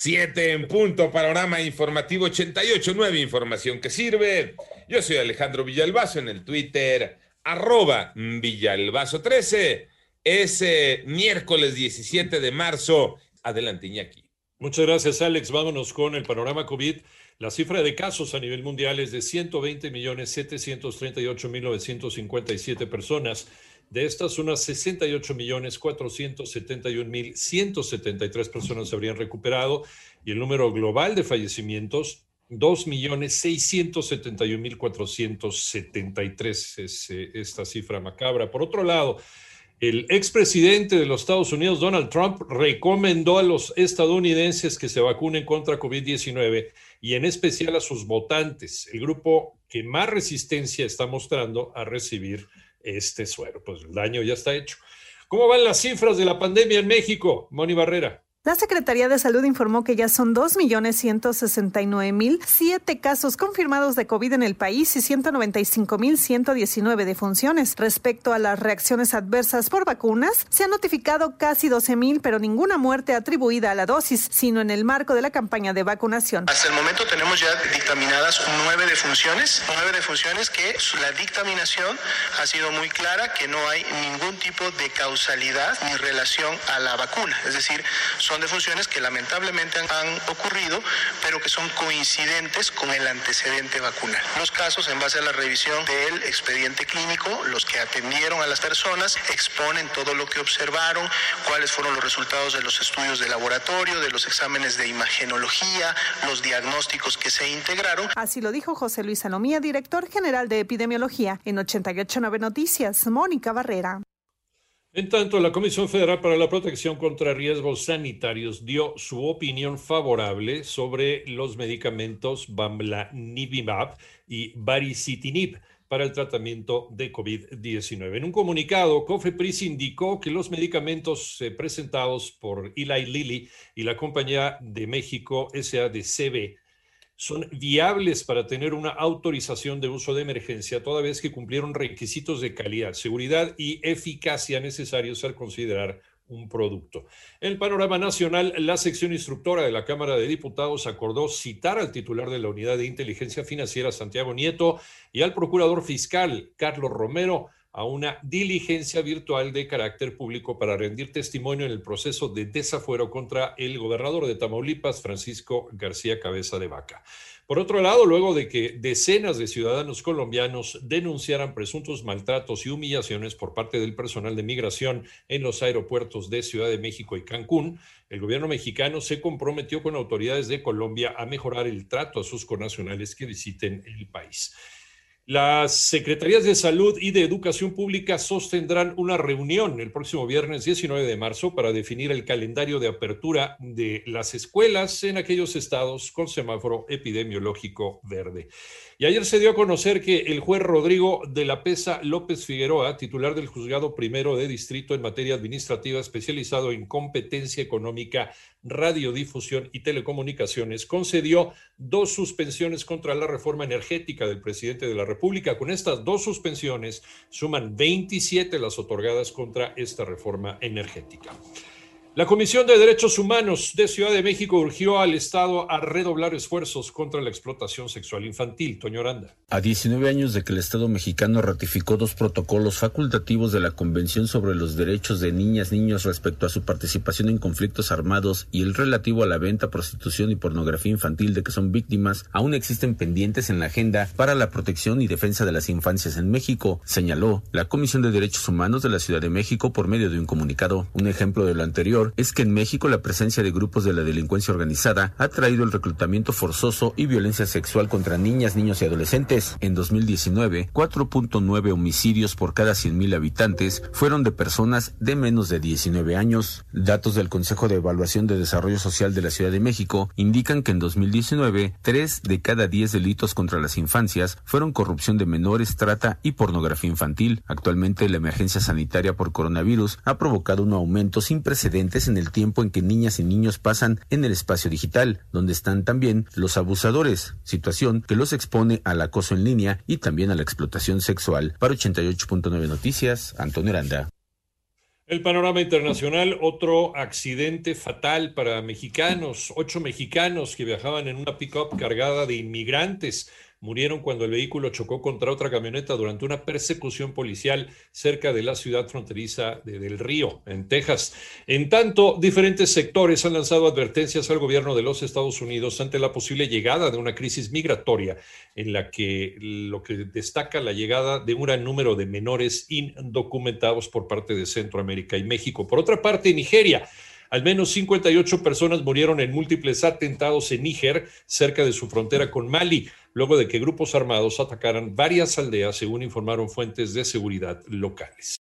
Siete en punto, panorama informativo 88, nueva información que sirve. Yo soy Alejandro Villalbazo en el Twitter, arroba Villalbazo13. Es miércoles 17 de marzo. Adelante, Iñaki. Muchas gracias, Alex. Vámonos con el panorama COVID. La cifra de casos a nivel mundial es de 120 millones 738 mil 957 personas. De estas, unas 68 millones 471 mil 173 personas se habrían recuperado y el número global de fallecimientos 2 millones 671 mil 473 es esta cifra macabra. Por otro lado, el expresidente de los Estados Unidos, Donald Trump, recomendó a los estadounidenses que se vacunen contra COVID-19 y en especial a sus votantes, el grupo que más resistencia está mostrando a recibir este suero. Pues el daño ya está hecho. ¿Cómo van las cifras de la pandemia en México, Moni Barrera? La Secretaría de Salud informó que ya son 2.169.007 casos confirmados de COVID en el país y 195.119 defunciones. Respecto a las reacciones adversas por vacunas, se han notificado casi 12.000, pero ninguna muerte atribuida a la dosis, sino en el marco de la campaña de vacunación. Hasta el momento tenemos ya dictaminadas nueve defunciones, nueve defunciones que la dictaminación ha sido muy clara que no hay ningún tipo de causalidad ni relación a la vacuna. Es decir, son de funciones que lamentablemente han ocurrido, pero que son coincidentes con el antecedente vacunal. Los casos, en base a la revisión del expediente clínico, los que atendieron a las personas exponen todo lo que observaron, cuáles fueron los resultados de los estudios de laboratorio, de los exámenes de imagenología, los diagnósticos que se integraron. Así lo dijo José Luis Salomía, director general de epidemiología en 889 Noticias, Mónica Barrera. En tanto, la Comisión Federal para la Protección contra Riesgos Sanitarios dio su opinión favorable sobre los medicamentos Bamlanivimab y Baricitinib para el tratamiento de COVID-19. En un comunicado, COFEPRIS indicó que los medicamentos eh, presentados por Eli Lilly y la Compañía de México SADCB son viables para tener una autorización de uso de emergencia toda vez que cumplieron requisitos de calidad, seguridad y eficacia necesarios al considerar un producto. En el panorama nacional, la sección instructora de la Cámara de Diputados acordó citar al titular de la Unidad de Inteligencia Financiera, Santiago Nieto, y al procurador fiscal, Carlos Romero, a una diligencia virtual de carácter público para rendir testimonio en el proceso de desafuero contra el gobernador de Tamaulipas, Francisco García Cabeza de Vaca. Por otro lado, luego de que decenas de ciudadanos colombianos denunciaran presuntos maltratos y humillaciones por parte del personal de migración en los aeropuertos de Ciudad de México y Cancún, el gobierno mexicano se comprometió con autoridades de Colombia a mejorar el trato a sus connacionales que visiten el país. Las Secretarías de Salud y de Educación Pública sostendrán una reunión el próximo viernes 19 de marzo para definir el calendario de apertura de las escuelas en aquellos estados con semáforo epidemiológico verde. Y ayer se dio a conocer que el juez Rodrigo de la Pesa López Figueroa, titular del juzgado primero de distrito en materia administrativa especializado en competencia económica, radiodifusión y telecomunicaciones, concedió dos suspensiones contra la reforma energética del presidente de la República. Con estas dos suspensiones suman 27 las otorgadas contra esta reforma energética. La Comisión de Derechos Humanos de Ciudad de México urgió al Estado a redoblar esfuerzos contra la explotación sexual infantil. Toño Aranda. A 19 años de que el Estado mexicano ratificó dos protocolos facultativos de la Convención sobre los Derechos de Niñas, Niños respecto a su participación en conflictos armados y el relativo a la venta, prostitución y pornografía infantil de que son víctimas, aún existen pendientes en la agenda para la protección y defensa de las infancias en México, señaló la Comisión de Derechos Humanos de la Ciudad de México por medio de un comunicado. Un ejemplo de lo anterior es que en México la presencia de grupos de la delincuencia organizada ha traído el reclutamiento forzoso y violencia sexual contra niñas, niños y adolescentes. En 2019, 4.9 homicidios por cada 100.000 habitantes fueron de personas de menos de 19 años. Datos del Consejo de Evaluación de Desarrollo Social de la Ciudad de México indican que en 2019, 3 de cada 10 delitos contra las infancias fueron corrupción de menores, trata y pornografía infantil. Actualmente, la emergencia sanitaria por coronavirus ha provocado un aumento sin precedentes en el tiempo en que niñas y niños pasan en el espacio digital, donde están también los abusadores, situación que los expone al acoso en línea y también a la explotación sexual. Para 88.9 Noticias, Antonio Aranda. El panorama internacional, otro accidente fatal para mexicanos, ocho mexicanos que viajaban en una pick-up cargada de inmigrantes murieron cuando el vehículo chocó contra otra camioneta durante una persecución policial cerca de la ciudad fronteriza de Del Río, en Texas. En tanto, diferentes sectores han lanzado advertencias al gobierno de los Estados Unidos ante la posible llegada de una crisis migratoria en la que lo que destaca la llegada de un gran número de menores indocumentados por parte de Centroamérica y México. Por otra parte, Nigeria al menos 58 personas murieron en múltiples atentados en Níger, cerca de su frontera con Mali, luego de que grupos armados atacaran varias aldeas, según informaron fuentes de seguridad locales.